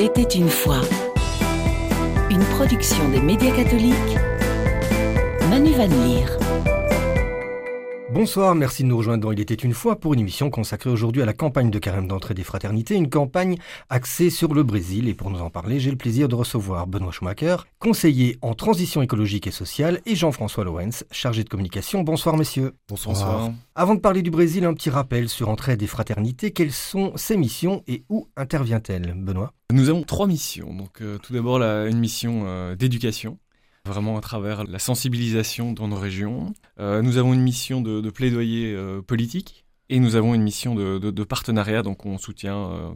Il était une fois. Une production des médias catholiques. Manu Van Leer. Bonsoir, merci de nous rejoindre dans Il était une fois pour une émission consacrée aujourd'hui à la campagne de carême d'entrée des fraternités, une campagne axée sur le Brésil. Et pour nous en parler, j'ai le plaisir de recevoir Benoît Schumacher, conseiller en transition écologique et sociale, et Jean-François Lorenz, chargé de communication. Bonsoir messieurs. Bonsoir. Avant de parler du Brésil, un petit rappel sur Entrée des fraternités. Quelles sont ses missions et où intervient-elle? Benoît? Nous avons trois missions. Donc euh, tout d'abord une mission euh, d'éducation vraiment à travers la sensibilisation dans nos régions. Euh, nous avons une mission de, plaidoyer euh, politique et nous avons une mission de, partenariat, donc on soutient euh,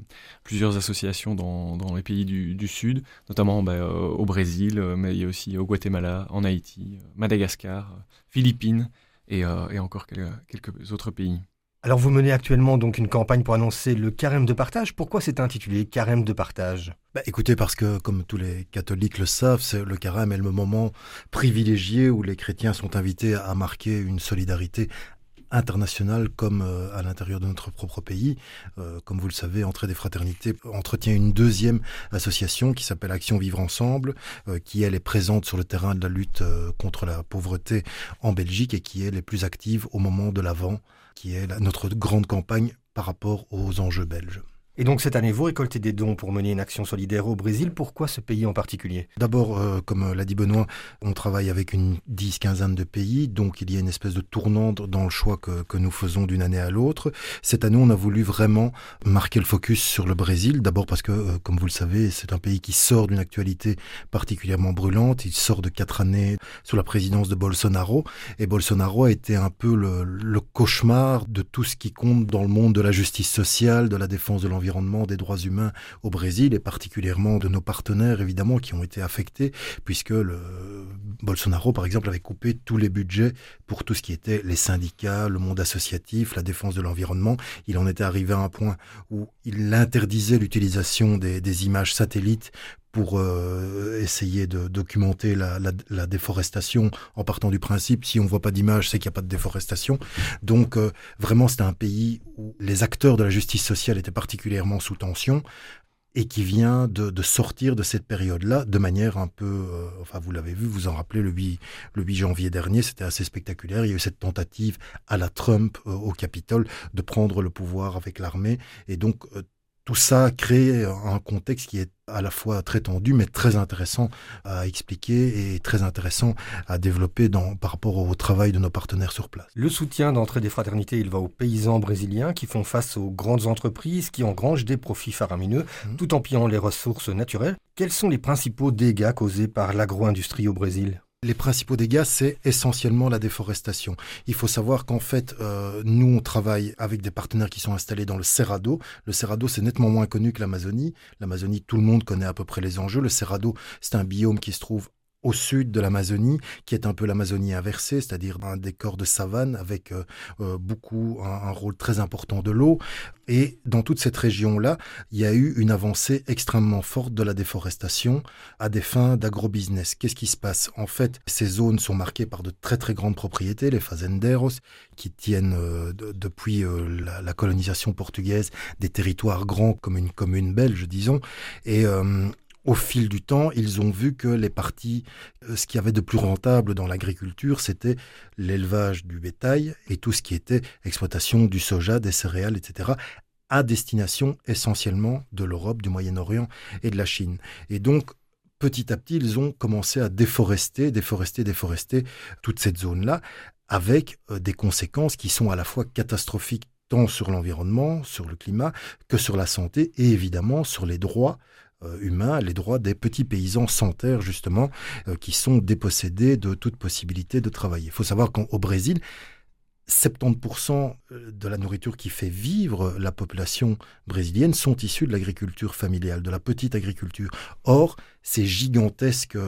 plusieurs associations dans, les pays du, Sud, notamment bah, au Brésil, mais il y a aussi au Guatemala, en Haïti, Madagascar, Philippines et, encore quelques autres pays. Alors vous menez actuellement donc une campagne pour annoncer le carême de partage. Pourquoi c'est intitulé carême de partage? Bah, Écoutez, parce que comme tous les catholiques le savent, le carême est le moment privilégié où les chrétiens sont invités à marquer une solidarité internationale comme euh, à l'intérieur de notre propre pays. Euh, comme vous le savez, Entrée des Fraternités entretient une deuxième association qui s'appelle Action Vivre Ensemble, euh, qui elle est présente sur le terrain de la lutte contre la pauvreté en Belgique et qui elle est plus active au moment de l'avant qui est notre grande campagne par rapport aux enjeux belges. Et donc cette année, vous récoltez des dons pour mener une action solidaire au Brésil. Pourquoi ce pays en particulier? D'abord, euh, comme l'a dit Benoît, on travaille avec une dix, quinzaine de pays, donc il y a une espèce de tournant dans le choix que, que nous faisons d'une année à l'autre. Cette année, on a voulu vraiment marquer le focus sur le Brésil. D'abord parce que, euh, comme vous le savez, c'est un pays qui sort d'une actualité particulièrement brûlante. Il sort de quatre années sous la présidence de Bolsonaro. Et Bolsonaro a été un peu le, le cauchemar de tout ce qui compte dans le monde de la justice sociale, de la défense de l'environnement des droits humains au Brésil et particulièrement de nos partenaires évidemment qui ont été affectés puisque le Bolsonaro par exemple avait coupé tous les budgets pour tout ce qui était les syndicats, le monde associatif, la défense de l'environnement. Il en était arrivé à un point où il interdisait l'utilisation des, des images satellites pour euh, essayer de documenter la, la, la, déforestation en partant du principe si on voit pas d'image c'est qu'il n'y a pas de déforestation donc euh, vraiment c'était un pays où les acteurs de la justice sociale étaient particulièrement sous tension et qui vient de, de sortir de cette période-là de manière un peu, euh, enfin vous l'avez vu, vous en rappelez, le 8, le 8 janvier dernier, c'était assez spectaculaire. Il y a eu cette tentative à la Trump au Capitole de prendre le pouvoir avec l'armée, et donc tout ça crée un contexte qui est à la fois très tendu, mais très intéressant à expliquer et très intéressant à développer dans, par rapport au travail de nos partenaires sur place. Le soutien d'entrée des fraternités, il va aux paysans brésiliens qui font face aux grandes entreprises qui engrangent des profits faramineux mmh. tout en pillant les ressources naturelles. Quels sont les principaux dégâts causés par l'agro-industrie au Brésil? Les principaux dégâts, c'est essentiellement la déforestation. Il faut savoir qu'en fait, euh, nous, on travaille avec des partenaires qui sont installés dans le Cerrado. Le Cerrado, c'est nettement moins connu que l'Amazonie. L'Amazonie, tout le monde connaît à peu près les enjeux. Le Cerrado, c'est un biome qui se trouve au sud de l'Amazonie, qui est un peu l'Amazonie inversée, c'est-à-dire un décor de savane avec euh, euh, beaucoup, un, rôle très important de l'eau. Et dans toute cette région-là, il y a eu une avancée extrêmement forte de la déforestation à des fins d'agrobusiness. Qu'est-ce qui se passe? En fait, ces zones sont marquées par de très très grandes propriétés, les fazenderos, qui tiennent euh, depuis la, la, colonisation portugaise des territoires grands comme une commune belge, disons. Et au fil du temps, ils ont vu que les parties, euh, ce qui avait de plus rentable dans l'agriculture, c'était l'élevage du bétail et tout ce qui était exploitation du soja, des céréales, etc., à destination essentiellement de l'Europe, du Moyen-Orient et de la Chine. Et donc, petit à petit, ils ont commencé à déforester, déforester, déforester toute cette zone-là, avec euh, des conséquences qui sont à la fois catastrophiques tant sur l'environnement, sur le climat, que sur la santé et évidemment sur les droits humains, les droits des petits paysans sans terre, justement, euh, qui sont dépossédés de toute possibilité de travailler. Il faut savoir qu'au Brésil, 70% euh, de la nourriture qui fait vivre la population brésilienne sont issus de l'agriculture familiale, de la petite agriculture. Or, ces gigantesques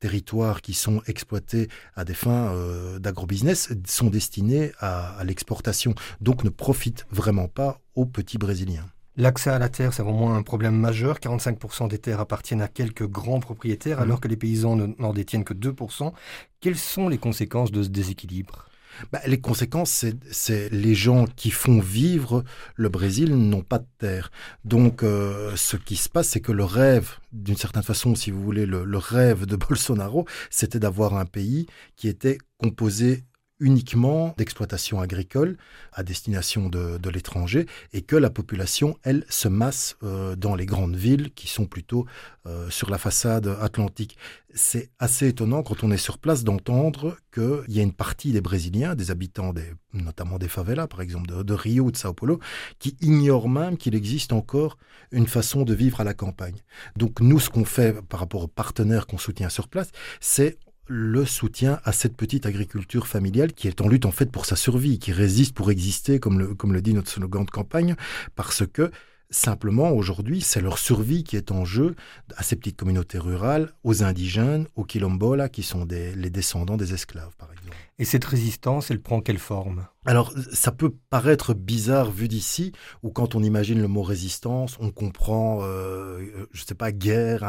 territoires qui sont exploités à des fins d'agrobusiness sont destinés à l'exportation, donc ne profitent vraiment pas aux petits Brésiliens. L'accès à la terre, c'est vraiment un problème majeur. 45% des terres appartiennent à quelques grands propriétaires, mmh. alors que les paysans n'en détiennent que 2%. Quelles sont les conséquences de ce déséquilibre? Bah, Les conséquences, c'est les gens qui font vivre le Brésil n'ont pas de terre. Donc, euh, ce qui se passe, c'est que le rêve, d'une certaine façon, si vous voulez, le rêve de Bolsonaro, c'était d'avoir un pays qui était composé uniquement d'exploitation agricole à destination de, l'étranger et que la population, elle, se masse euh, dans les grandes villes qui sont plutôt euh, sur la façade atlantique. C'est assez étonnant quand on est sur place d'entendre qu'il y a une partie des Brésiliens, des habitants des, notamment des favelas par exemple de, de Rio ou de Sao Paulo, qui ignorent même qu'il existe encore une façon de vivre à la campagne. Donc nous, ce qu'on fait par rapport aux partenaires qu'on soutient sur place, c'est le soutien à cette petite agriculture familiale qui est en lutte en fait pour sa survie, qui résiste pour exister, comme le, comme le dit notre slogan de campagne, parce que Simplement, aujourd'hui, c'est leur survie qui est en jeu à ces petites communautés rurales, aux indigènes, aux quilombola, qui sont les descendants des esclaves, par exemple. Et cette résistance, elle prend quelle forme? Alors, ça peut paraître bizarre vu d'ici, ou quand on imagine le mot résistance, on comprend, euh, je ne sais pas, guerre,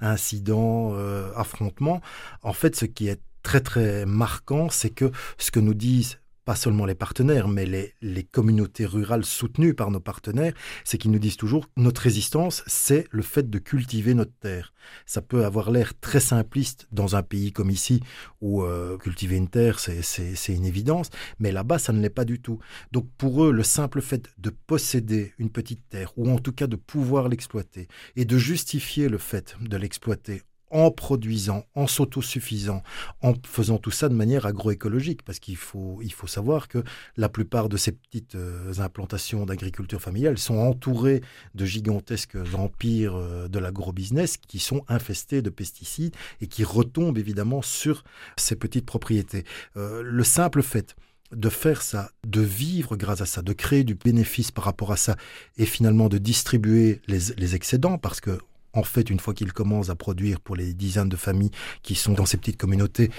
incident, euh, affrontement. En fait, ce qui est très très marquant, c'est que ce que nous disent pas seulement les partenaires, mais les, les communautés rurales soutenues par nos partenaires, c'est qu'ils nous disent toujours notre résistance, c'est le fait de cultiver notre terre. Ça peut avoir l'air très simpliste dans un pays comme ici, où euh, cultiver une terre, c'est une évidence, mais là-bas, ça ne l'est pas du tout. Donc pour eux, le simple fait de posséder une petite terre, ou en tout cas de pouvoir l'exploiter, et de justifier le fait de l'exploiter en produisant, en s'autosuffisant, en faisant tout ça de manière agroécologique, parce qu'il faut, il faut savoir que la plupart de ces petites euh, implantations d'agriculture familiale sont entourées de gigantesques empires euh, de l'agrobusiness qui sont infestés de pesticides et qui retombent évidemment sur ces petites propriétés. Euh, le simple fait de faire ça, de vivre grâce à ça, de créer du bénéfice par rapport à ça, et finalement de distribuer les, les excédents, parce que en fait, une fois qu'ils commencent à produire pour les dizaines de familles qui sont dans ces petites communautés,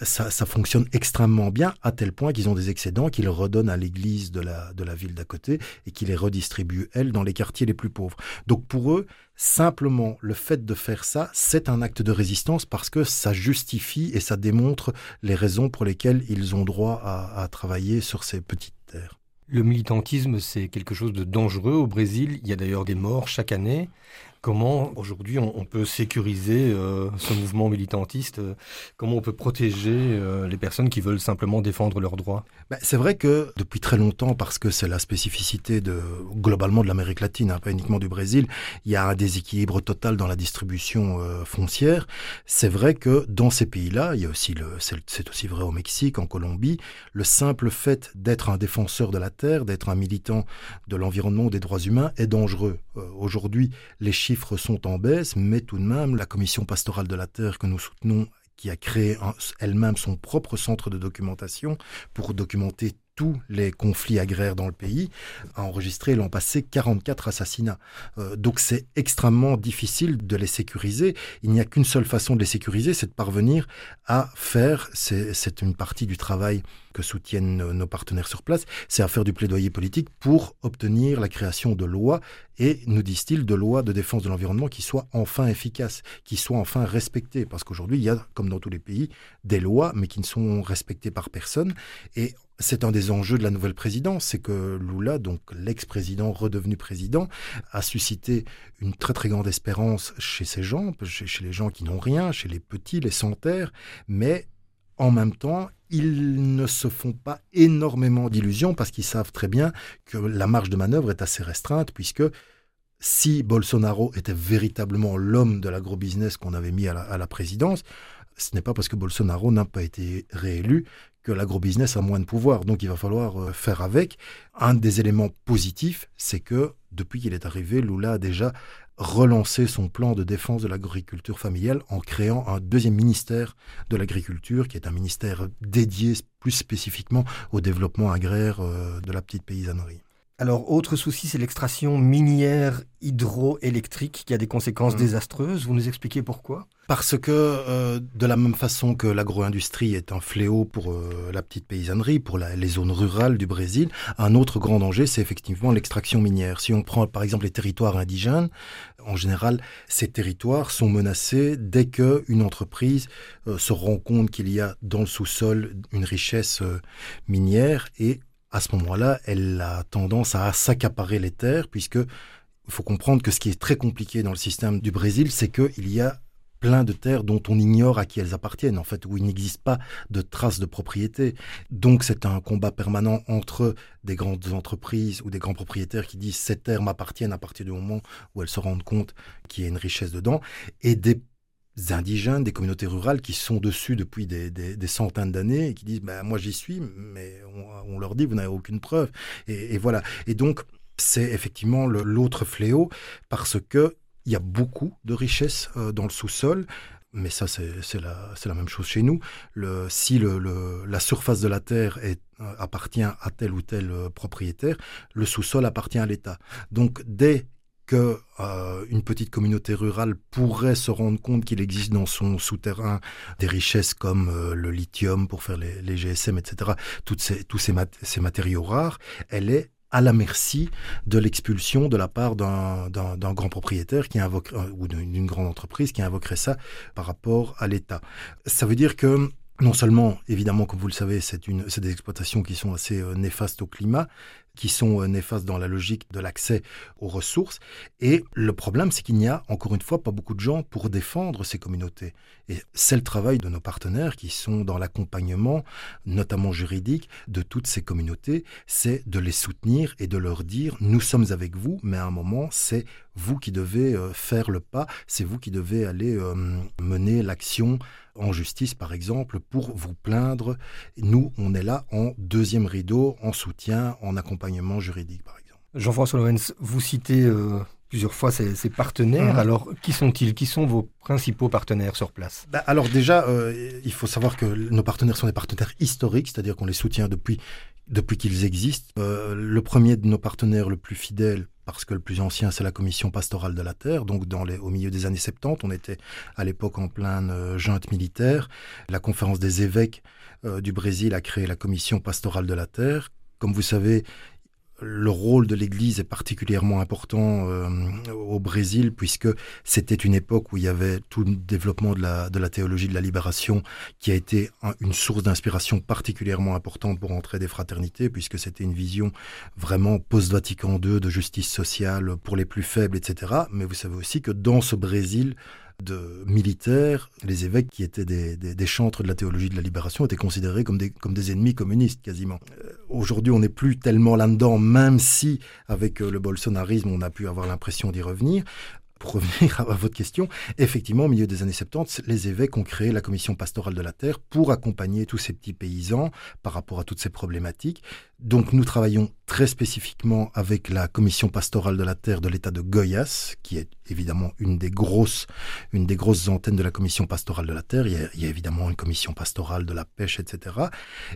ça, fonctionne extrêmement bien, à tel point qu'ils ont des excédents qu'ils redonnent à l'église de la, de la ville d'à côté et qui les redistribuent, elles, dans les quartiers les plus pauvres. Donc pour eux, simplement le fait de faire ça, c'est un acte de résistance parce que ça justifie et ça démontre les raisons pour lesquelles ils ont droit à travailler sur ces petites terres. Le militantisme, c'est quelque chose de dangereux au Brésil. Il y a d'ailleurs des morts chaque année. Comment aujourd'hui on, peut sécuriser euh, ce mouvement militantiste Comment on peut protéger euh, les personnes qui veulent simplement défendre leurs droits? Ben, C'est vrai que depuis très longtemps, parce que c'est la spécificité globalement de l'Amérique latine, hein, pas uniquement du Brésil, il y a un déséquilibre total dans la distribution euh, foncière. C'est vrai que dans ces pays-là, il y a aussi le, c'est aussi vrai au Mexique, en Colombie, le simple fait d'être un défenseur de la terre, d'être un militant de l'environnement des droits humains est dangereux. Aujourd'hui, les chiffres chiffres sont en baisse, mais tout de même, la commission pastorale de la terre que nous soutenons qui a créé elle-même son propre centre de documentation pour documenter tous les conflits agraires dans le pays, a enregistré l'an passé 44 assassinats. Euh, donc c'est extrêmement difficile de les sécuriser. Il n'y a qu'une seule façon de les sécuriser, c'est de parvenir à faire, c'est une partie du travail que soutiennent nos partenaires sur place, c'est à faire du plaidoyer politique pour obtenir la création de lois et, nous disent-ils, de lois de défense de l'environnement qui soient enfin efficaces, qui soient enfin respectées. Parce qu'aujourd'hui, il y a, comme dans tous les pays, des lois, mais qui ne sont respectées par personne. Et c'est un des enjeux de la nouvelle présidence, c'est que Lula, donc l'ex-président redevenu président, a suscité une très très grande espérance chez ces gens, chez, chez les gens qui n'ont rien, chez les petits, les sans terre, mais en même temps, ils ne se font pas énormément d'illusions parce qu'ils savent très bien que la marge de manœuvre est assez restreinte puisque si Bolsonaro était véritablement l'homme de l'agrobusiness qu'on avait mis à la, présidence, ce n'est pas parce que Bolsonaro n'a pas été réélu que l'agrobusiness a moins de pouvoir. Donc il va falloir euh, faire avec. Un des éléments positifs, c'est que depuis qu'il est arrivé, Lula a déjà relancer son plan de défense de l'agriculture familiale en créant un deuxième ministère de l'agriculture, qui est un ministère dédié plus spécifiquement au développement agraire euh, de la petite paysannerie. Alors, autre souci, c'est l'extraction minière hydroélectrique qui a des conséquences Mmh. désastreuses. Vous nous expliquez pourquoi? Parce que euh, de la même façon que l'agro-industrie est un fléau pour euh, la petite paysannerie, pour la- les zones rurales du Brésil, un autre grand danger, c'est effectivement l'extraction minière. Si on prend par exemple les territoires indigènes, en général, ces territoires sont menacés dès qu'une entreprise euh, se rend compte qu'il y a dans le sous-sol une richesse minière et à ce moment-là, elle a tendance à s'accaparer les terres puisque il faut comprendre que ce qui est très compliqué dans le système du Brésil, c'est qu'il y a plein de terres dont on ignore à qui elles appartiennent, en fait, où il n'existe pas de traces de propriété. Donc c'est un combat permanent entre des grandes entreprises ou des grands propriétaires qui disent ces terres m'appartiennent à partir du moment où elles se rendent compte qu'il y a une richesse dedans, et des indigènes, des communautés rurales qui sont dessus depuis des, centaines d'années et qui disent ben, moi j'y suis, mais on, leur dit vous n'avez aucune preuve. Et, voilà. Et donc c'est effectivement l'autre fléau parce que il y a beaucoup de richesses euh, dans le sous-sol. Mais ça, c'est la, même chose chez nous. Si la surface de la terre euh, appartient à tel ou tel euh, propriétaire, le sous-sol appartient à l'État. Donc, dès euh, une petite communauté rurale pourrait se rendre compte qu'il existe dans son souterrain des richesses comme euh, le lithium pour faire les, les GSM, etc., toutes ces, tous ces, mat- ces matériaux rares, elle est à la merci de l'expulsion de la part d'un grand propriétaire qui invoque, euh, ou d'une grande entreprise qui invoquerait ça par rapport à l'État. Ça veut dire que non seulement, évidemment, comme vous le savez, c'est des exploitations qui sont assez néfastes au climat, qui sont euh, néfastes dans la logique de l'accès aux ressources. Et le problème, c'est qu'il n'y a, encore une fois, pas beaucoup de gens pour défendre ces communautés. Et c'est le travail de nos partenaires qui sont dans l'accompagnement, notamment juridique, de toutes ces communautés, c'est de les soutenir et de leur dire, nous sommes avec vous, mais à un moment, c'est vous qui devez euh, faire le pas, c'est vous qui devez aller euh, mener l'action en justice, par exemple, pour vous plaindre. Nous, on est là en deuxième rideau, en soutien, en accompagnement juridique, par exemple. Jean-François Lorenz, vous citez euh, plusieurs fois ces, ces partenaires. Mhm. Alors, qui sont-ils? Qui sont vos principaux partenaires sur place? Bah, alors déjà, euh, il faut savoir que nos partenaires sont des partenaires historiques, c'est-à-dire qu'on les soutient depuis, depuis qu'ils existent. Euh, le premier de nos partenaires le plus fidèle, parce que le plus ancien, c'est la Commission pastorale de la terre. Donc dans les, au milieu des années 70, on était à l'époque en pleine euh, junte militaire. La conférence des évêques euh, du Brésil a créé la Commission pastorale de la terre. Comme vous savez, le rôle de l'Église est particulièrement important euh, au Brésil puisque c'était une époque où il y avait tout le développement de la, de la théologie de la libération qui a été un- une source d'inspiration particulièrement importante pour entrer des fraternités puisque c'était une vision vraiment post-Vatican II de justice sociale pour les plus faibles, etc. Mais vous savez aussi que dans ce Brésil, de militaires, les évêques qui étaient des, des, chantres de la théologie de la libération étaient considérés comme des, comme des ennemis communistes quasiment. Euh, Aujourd'hui, on n'est plus tellement là-dedans, même si avec euh, le bolsonarisme, on a pu avoir l'impression d'y revenir. Pour revenir à votre question, effectivement, au milieu des années 70, les évêques ont créé la commission pastorale de la terre pour accompagner tous ces petits paysans par rapport à toutes ces problématiques. Donc nous travaillons très spécifiquement avec la commission pastorale de la terre de l'État de Goiás, qui est évidemment une des grosses, une des grosses antennes de la commission pastorale de la terre. Il y a évidemment une commission pastorale de la pêche, etc.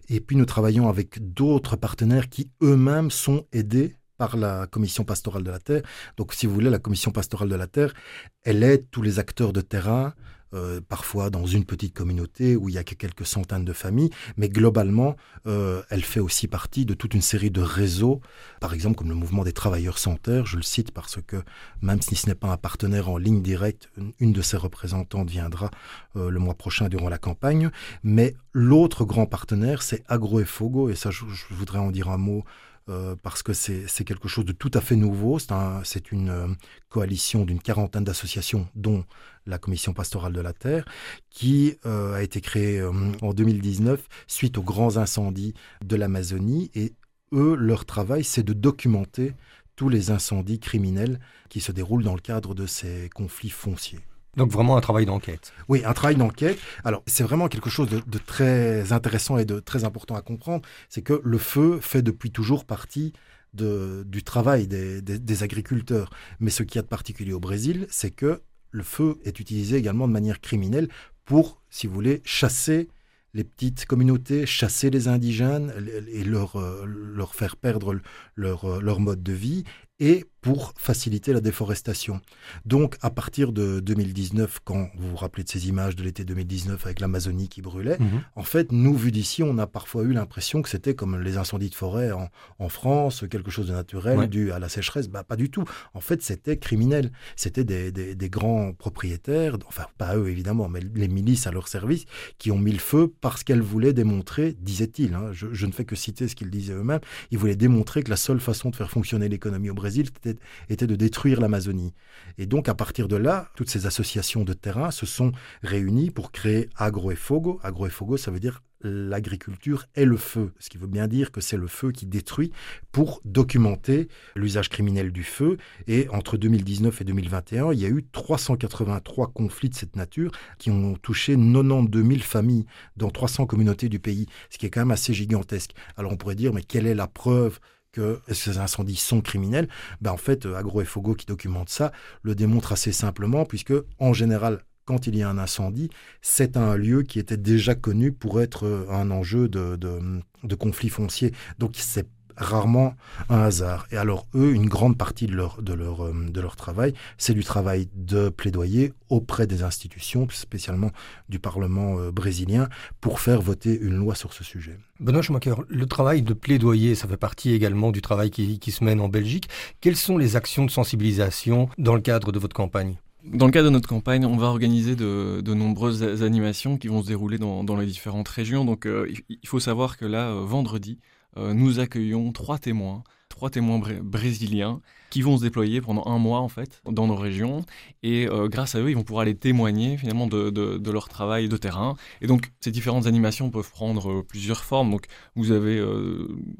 Et puis nous travaillons avec d'autres partenaires qui eux-mêmes sont aidés par la commission pastorale de la terre. Donc si vous voulez, la commission pastorale de la terre, elle aide tous les acteurs de terrain, euh, parfois dans une petite communauté où il y a que quelques centaines de familles, mais globalement, euh, elle fait aussi partie de toute une série de réseaux, par exemple comme le mouvement des travailleurs sans terre, je le cite parce que même si ce n'est pas un partenaire en ligne directe, une- de ses représentantes viendra euh, le mois prochain durant la campagne, mais l'autre grand partenaire, c'est Agro et Fogo, et ça je voudrais en dire un mot euh, parce que c'est quelque chose de tout à fait nouveau. C'est un- c'est une euh, coalition d'une quarantaine d'associations, dont la Commission pastorale de la terre, qui euh, a été créée en 2019 suite aux grands incendies de l'Amazonie. Et eux, leur travail, c'est de documenter tous les incendies criminels qui se déroulent dans le cadre de ces conflits fonciers. Donc vraiment un travail d'enquête. Oui, un travail d'enquête. Alors, c'est vraiment quelque chose de, très intéressant et de très important à comprendre. C'est que le feu fait depuis toujours partie du travail des, agriculteurs. Mais ce qu'il y a de particulier au Brésil, c'est que le feu est utilisé également de manière criminelle pour, si vous voulez, chasser les petites communautés, chasser les indigènes et leur, euh, leur faire perdre euh, leur mode de vie et pour faciliter la déforestation. Donc, à partir de 2019, quand vous vous rappelez de ces images de l'été 2019 avec l'Amazonie qui brûlait, mhm. en fait, nous, vu d'ici, on a parfois eu l'impression que c'était comme les incendies de forêt en, France, quelque chose de naturel dû à la sécheresse. Bah, pas du tout. En fait, c'était criminel. C'était des, des, grands propriétaires, enfin, pas eux évidemment, mais les milices à leur service, qui ont mis le feu parce qu'elles voulaient démontrer, disaient-ils, hein, je, je, ne fais que citer ce qu'ils disaient eux-mêmes, ils voulaient démontrer que la seule façon de faire fonctionner l'économie au Brésil, était de détruire l'Amazonie. Et donc, à partir de là, toutes ces associations de terrain se sont réunies pour créer Agroefogo. Agroefogo, ça veut dire l'agriculture est le feu, ce qui veut bien dire que c'est le feu qui détruit pour documenter l'usage criminel du feu. Et entre 2019 et 2021, il y a eu 383 conflits de cette nature qui ont touché 92 000 familles dans 300 communautés du pays, ce qui est quand même assez gigantesque. Alors on pourrait dire, mais quelle est la preuve que ces incendies sont criminels, ben en fait, euh, Agro et Fogo qui documente ça le démontre assez simplement, puisque en général, quand il y a un incendie, c'est un lieu qui était déjà connu pour être euh, un enjeu de, de, conflit foncier. Donc c'est rarement un hasard. Et alors eux, une grande partie de leur, de leur, euh, de leur travail, c'est du travail de plaidoyer auprès des institutions, spécialement du Parlement euh, brésilien, pour faire voter une loi sur ce sujet. Benoît Schumacher, le travail de plaidoyer, ça fait partie également du travail qui, qui se mène en Belgique. Quelles sont les actions de sensibilisation dans le cadre de votre campagne? Dans le cadre de notre campagne, on va organiser de, de nombreuses animations qui vont se dérouler dans, dans les différentes régions. Donc euh, il faut savoir que là, vendredi, euh, nous accueillons trois témoins, trois témoins brésiliens qui vont se déployer pendant un mois en fait dans nos régions. Et euh, grâce à eux ils vont pouvoir aller témoigner finalement de, leur travail de terrain. Et donc ces différentes animations peuvent prendre euh, plusieurs formes. Donc vous avez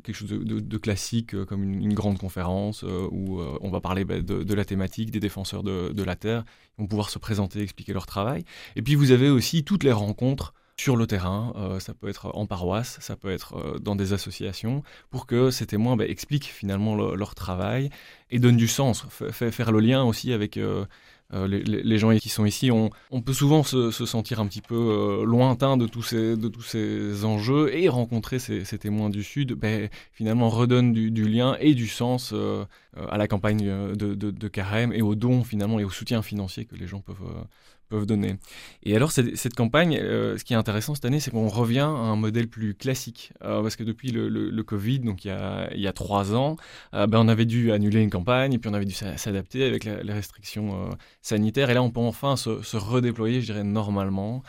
quelque chose de, classique comme une, grande conférence où on va parler bah, de, la thématique des défenseurs de, la terre. Ils vont pouvoir se présenter expliquer leur travail. Et puis vous avez aussi toutes les rencontres sur le terrain, euh, ça peut être en paroisse, ça peut être euh, dans des associations, pour que ces témoins bah, expliquent finalement leur travail et donnent du sens, faire le lien aussi avec euh, les, gens qui sont ici. On, peut souvent se, sentir un petit peu lointain de tous, ces, de tous ces enjeux et rencontrer ces, témoins du Sud, bah, finalement redonne du, lien et du sens à la campagne de, de, Carême et aux dons finalement et au soutien financier que les gens peuvent peuvent donner. Et alors, cette, campagne, euh, ce qui est intéressant cette année, c'est qu'on revient à un modèle plus classique. Euh, parce que depuis le, Covid, donc il y a, trois ans, euh, ben, on avait dû annuler une campagne et puis on avait dû s'adapter avec les restrictions sanitaires. Et là, on peut enfin se, redéployer, je dirais, normalement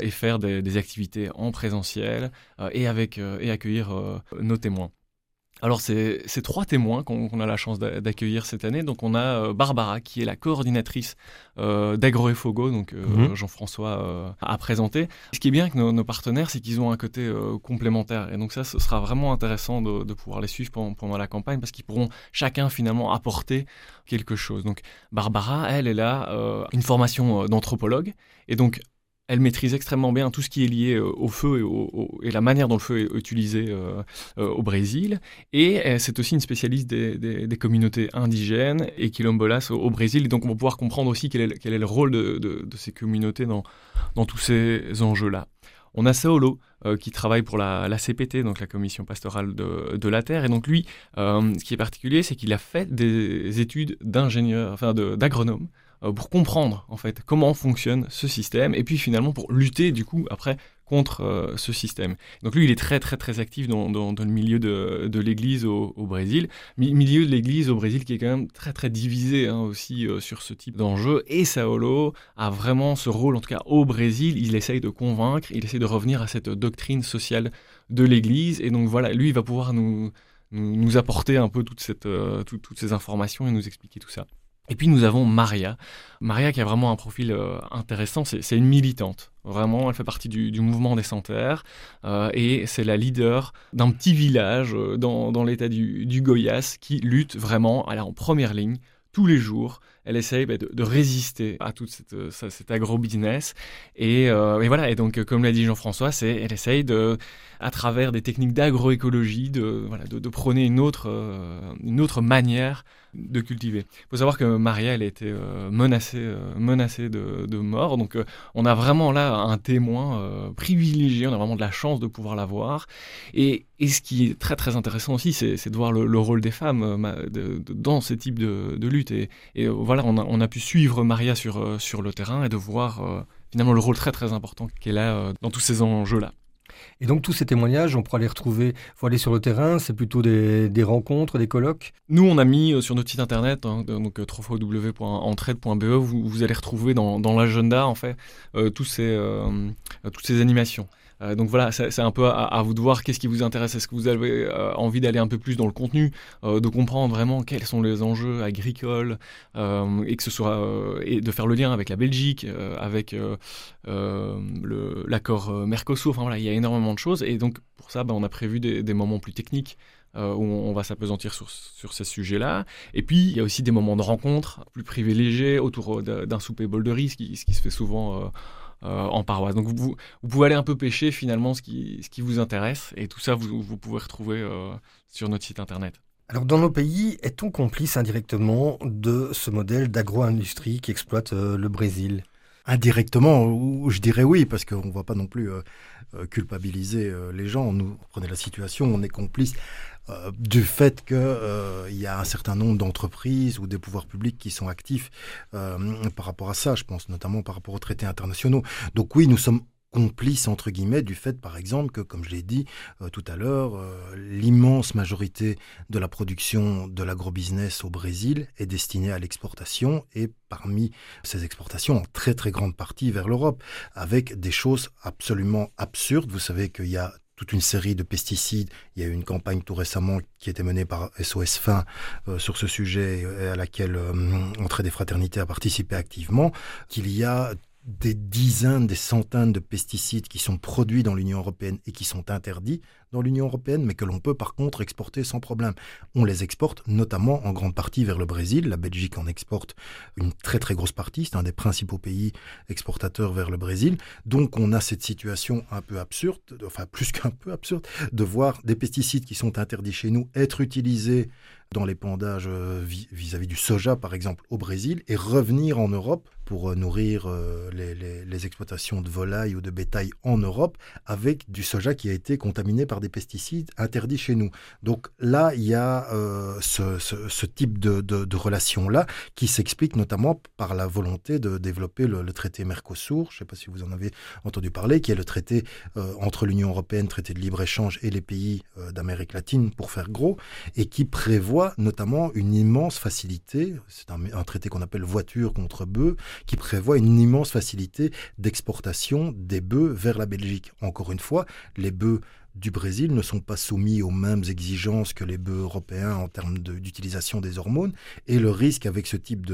et faire des, des, activités en présentiel et, avec, et accueillir nos témoins. Alors, c'est trois témoins qu'on a la chance d'accueillir cette année. Donc, on a euh, Barbara, qui est la coordinatrice euh, d'AgroEfogo, donc euh, mhm. Jean-François a présenté. Ce qui est bien avec nos, partenaires, c'est qu'ils ont un côté complémentaire. Et donc, ça, ce sera vraiment intéressant de, pouvoir les suivre pendant, la campagne parce qu'ils pourront chacun finalement apporter quelque chose. Donc, Barbara, elle, elle a une formation d'anthropologue. Et donc, elle maîtrise extrêmement bien tout ce qui est lié euh, au feu et, la manière dont le feu est utilisé euh, euh, au Brésil. Et c'est aussi une spécialiste des, communautés indigènes et quilombolas au, au, Brésil. Et donc on va pouvoir comprendre aussi quel est, le rôle de, ces communautés dans, tous ces enjeux-là. On a Saolo qui travaille pour la, CPT, donc la Commission pastorale de, la terre. Et donc lui, ce qui est particulier, c'est qu'il a fait des études d'ingénieur, enfin d'agronome pour comprendre en fait comment fonctionne ce système et puis finalement pour lutter du coup après contre euh, ce système. Donc lui, il est très très très actif dans, le milieu de, l'Église au, au, Brésil, milieu de l'Église au Brésil qui est quand même très très divisé hein, aussi euh, sur ce type d'enjeu. Et Saolo a vraiment ce rôle, en tout cas au Brésil, il essaye de convaincre, il essaye de revenir à cette doctrine sociale de l'Église. Et donc voilà, lui, il va pouvoir nous, nous, apporter un peu toute cette, toutes ces informations et nous expliquer tout ça. Et puis nous avons Maria. Maria qui a vraiment un profil euh, intéressant, c'est une militante. Vraiment, elle fait partie du, mouvement des Santerres euh, et c'est la leader d'un petit village euh, dans, l'état du, du, qui lutte vraiment, elle est en première ligne tous les jours. elle essaye bah, de, résister à tout cette, cet agro-business. Et, voilà, et donc comme l'a dit Jean-François, elle essaye à travers des techniques d'agroécologie, de, voilà, prôner une autre manière de cultiver. Il faut savoir que Maria, elle a été euh, menacée, euh, menacée de, mort. Donc, euh, on a vraiment là un témoin privilégié. On a vraiment de la chance de pouvoir la voir. Et, ce qui est très très intéressant aussi, c'est de voir le, rôle des femmes dans ce type de, lutte. Et, et voilà, on a, on a, pu suivre Maria sur, sur le terrain et de voir finalement le rôle très très important qu'elle a dans tous ces enjeux-là. Et donc tous ces témoignages, on pourra les retrouver, faut aller sur le terrain, c'est plutôt des, rencontres, des colloques Nous, on a mis euh, sur notre site internet, hein, donc euh, www.entraide.be, vous, vous allez retrouver dans, l'agenda en fait euh, tous ces, toutes ces animations. Euh, donc voilà, c'est un peu à, vous de voir qu'est-ce qui vous intéresse. Est-ce que vous avez euh, envie d'aller un peu plus dans le contenu, euh, de comprendre vraiment quels sont les enjeux agricoles et que ce soit et de faire le lien avec la Belgique, avec l'accord Mercosur. Enfin voilà, il y a énormément de choses et donc pour ça, bah, on a prévu des, moments plus techniques. où on va s'apesantir sur, ces sujets-là. Et puis, il y a aussi des moments de rencontre plus privilégiés autour d'un souper bol de riz, ce qui se fait souvent euh, en paroisse. Donc vous, vous, pouvez aller un peu pêcher finalement ce qui, ce qui vous intéresse et tout ça vous, vous pouvez retrouver euh, sur notre site internet. Alors dans nos pays, est-on complice indirectement de ce modèle d'agro-industrie qui exploite euh, le Brésil? Indirectement, je dirais oui, parce qu'on ne va pas non plus culpabiliser les gens. Nous, prenez la situation, on est complice euh, du fait qu'il euh, y a un certain nombre d'entreprises ou des pouvoirs publics qui sont actifs euh, par rapport à ça. Je pense notamment par rapport aux traités internationaux. Donc oui, nous sommes complices entre guillemets du fait par exemple que comme je l'ai dit tout à l'heure l'immense majorité de la production de l'agrobusiness au Brésil est destinée à l'exportation et parmi ces exportations en très très grande partie vers l'Europe avec des choses absolument absurdes vous savez qu'il y a toute une série de pesticides. Il y a eu une campagne tout récemment qui été menée par SOS Fin euh, sur ce sujet et à laquelle euh, Entrée des Fraternités a participé activement, qu'il y a des dizaines, des centaines de pesticides qui sont produits dans l'Union européenne et qui sont interdits dans l'Union européenne, mais que l'on peut par contre exporter sans problème. On les exporte notamment en grande partie vers le Brésil. La Belgique en exporte une très très grosse partie. C'est un des principaux pays exportateurs vers le Brésil. Donc on a cette situation un peu absurde, enfin plus qu'un peu absurde, de voir des pesticides qui sont interdits chez nous être utilisés dans l'épandage euh, vis-à-vis du soja, par exemple, au Brésil, et revenir en Europe pour euh, nourrir euh, les, exploitations de volailles ou de bétail en Europe avec du soja qui a été contaminé par des pesticides interdits chez nous. Donc là, il y a ce, type de, relation-là qui s'explique notamment par la volonté de développer le, traité Mercosur, je ne sais pas si vous en avez entendu parler, qui est le traité entre l'Union européenne, traité de libre-échange, et les pays d'Amérique latine, pour faire gros, et qui prévoit notamment une immense facilité, c'est un, traité qu'on appelle voiture contre bœuf, qui prévoit une immense facilité d'exportation des bœufs vers la Belgique. Encore une fois, les bœufs du Brésil ne sont pas soumis aux mêmes exigences que les bœufs européens en termes d'utilisation des hormones. Et le risque avec ce type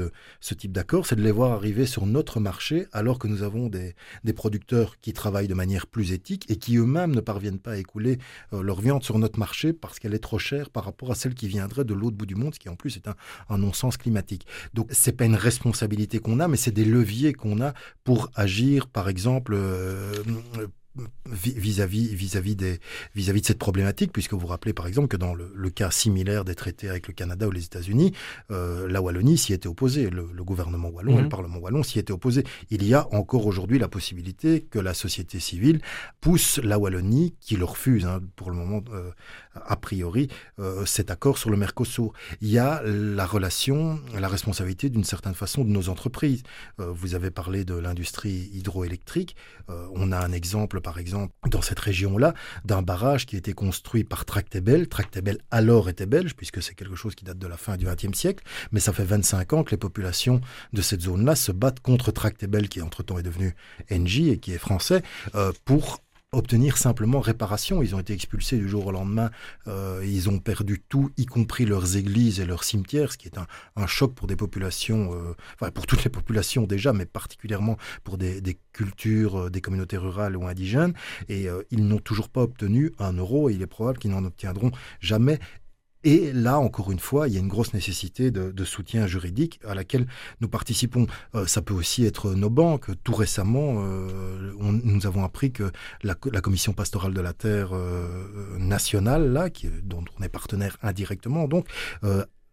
d'accord, c'est de les voir arriver sur notre marché alors que nous avons des, des producteurs qui travaillent de manière plus éthique et qui eux-mêmes ne parviennent pas à écouler euh, leur viande sur notre marché parce qu'elle est trop chère par rapport à celle qui viendrait de l'autre bout du monde, ce qui en plus est un, un non-sens climatique. Donc c'est pas une responsabilité qu'on a, mais c'est des leviers qu'on a pour agir, par exemple, euh, vis-à-vis vis-à-vis des vis-à-vis de cette problématique puisque vous vous rappelez par exemple que dans le, cas similaire des traités avec le Canada ou les États-Unis euh, la Wallonie s'y était opposée. Le, gouvernement wallon et le mhm. Parlement wallon s'y était opposé il y a encore aujourd'hui la possibilité que la société civile pousse la Wallonie qui le refuse hein, pour le moment euh, a priori euh, cet accord sur le Mercosur. Il y a la relation la responsabilité d'une certaine façon de nos entreprises. Vous avez parlé de l'industrie hydroélectrique. On a un exemple par exemple, dans cette région-là, d'un barrage qui a été construit par Tractebel. Tractebel alors était belge, puisque c'est quelque chose qui date de la fin du XXe siècle, mais ça fait 25 ans que les populations de cette zone-là se battent contre Tractebel, qui entre-temps est devenu Engie et qui est français, euh, pour obtenir simplement réparation. Ils ont été expulsés du jour au lendemain. Euh, ils ont perdu tout, y compris leurs églises et leurs cimetières, ce qui est un, choc pour des populations, euh, enfin pour toutes les populations déjà, mais particulièrement pour des, cultures, euh, des communautés rurales ou indigènes. Et ils n'ont toujours pas obtenu un euro et il est probable qu'ils n'en obtiendront jamais Et là, encore une fois, il y a une grosse nécessité de, soutien juridique à laquelle nous participons. Euh, ça peut aussi être nos banques. Tout récemment, euh, nous avons appris que la, commission pastorale de la terre euh, nationale, là, qui, dont on est partenaire indirectement, donc,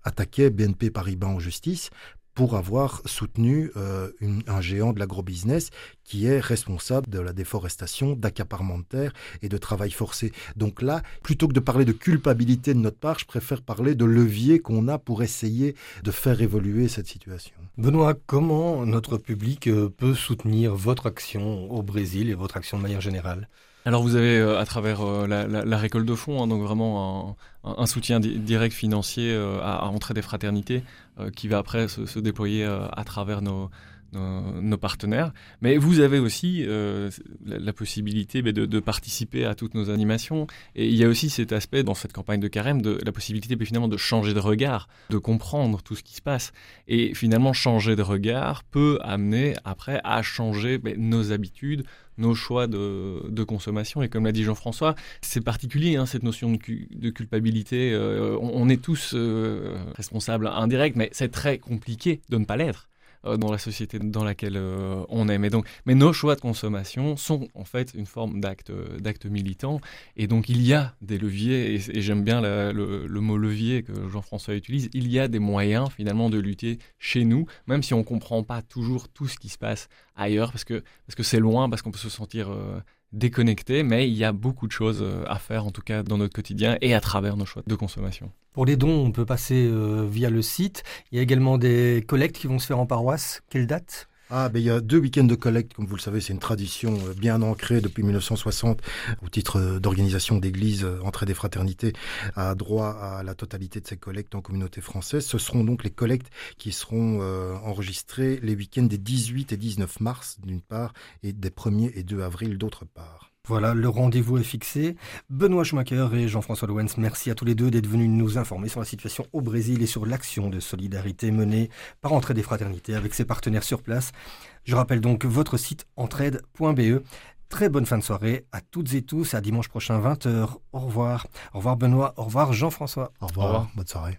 attaquait BNP Paribas en justice pour avoir soutenu euh, un géant de l'agrobusiness qui est responsable de la déforestation, d'accaparement de terre et de travail forcé. Donc là, plutôt que de parler de culpabilité de notre part, je préfère parler de levier qu'on a pour essayer de faire évoluer cette situation. Benoît, comment notre public euh, peut soutenir votre action au Brésil et votre action de manière générale? Alors vous avez euh, à travers euh, la, récolte de fonds, hein, donc vraiment un, soutien direct financier euh, à, à, des fraternités qui va après se, déployer à travers nos, nos, partenaires. Mais vous avez aussi la, possibilité de, participer à toutes nos animations. Et il y a aussi cet aspect dans cette campagne de carême, de la possibilité finalement de changer de regard, de comprendre tout ce qui se passe. Et finalement, changer de regard peut amener après à changer nos habitudes, nos choix de, consommation. Et comme l'a dit Jean-François, c'est particulier hein, cette notion de, culpabilité. Euh, on, est tous euh, responsables indirects, mais c'est très compliqué de ne pas l'être. Euh, dans la société dans laquelle euh, on est. Mais, donc, mais nos choix de consommation sont en fait une forme d'acte, d'acte militant. Et donc il y a des leviers, et, j'aime bien le, mot levier que Jean-François utilise, il y a des moyens finalement de lutter chez nous, même si on ne comprend pas toujours tout ce qui se passe ailleurs, parce que, parce que c'est loin, parce qu'on peut se sentir... Euh, déconnecté, mais il y a beaucoup de choses à faire, en tout cas dans notre quotidien et à travers nos choix de consommation. Pour les dons, on peut passer euh, via le site. Il y a également des collectes qui vont se faire en paroisse. Quelle date? Ah, ben, il y a deux week-ends de collecte, comme vous le savez, c'est une tradition euh, bien ancrée depuis 1960 au titre euh, d'organisation d'église Entrée des fraternités a droit à la totalité de ces collectes en communauté française. Ce seront donc les collectes qui seront enregistrées les week-ends des 18 et 19 mars d'une part et des 1er et 2 avril d'autre part. Voilà, le rendez-vous est fixé. Benoît Schumacher et Jean-François Lowens, merci à tous les deux d'être venus nous informer sur la situation au Brésil et sur l'action de solidarité menée par Entraide des Fraternités avec ses partenaires sur place. Je rappelle donc votre site entraide.be. Très bonne fin de soirée à toutes et tous. À dimanche prochain, 20h. Au revoir. Au revoir Benoît. Au revoir Jean-François. Au revoir. Bonne soirée.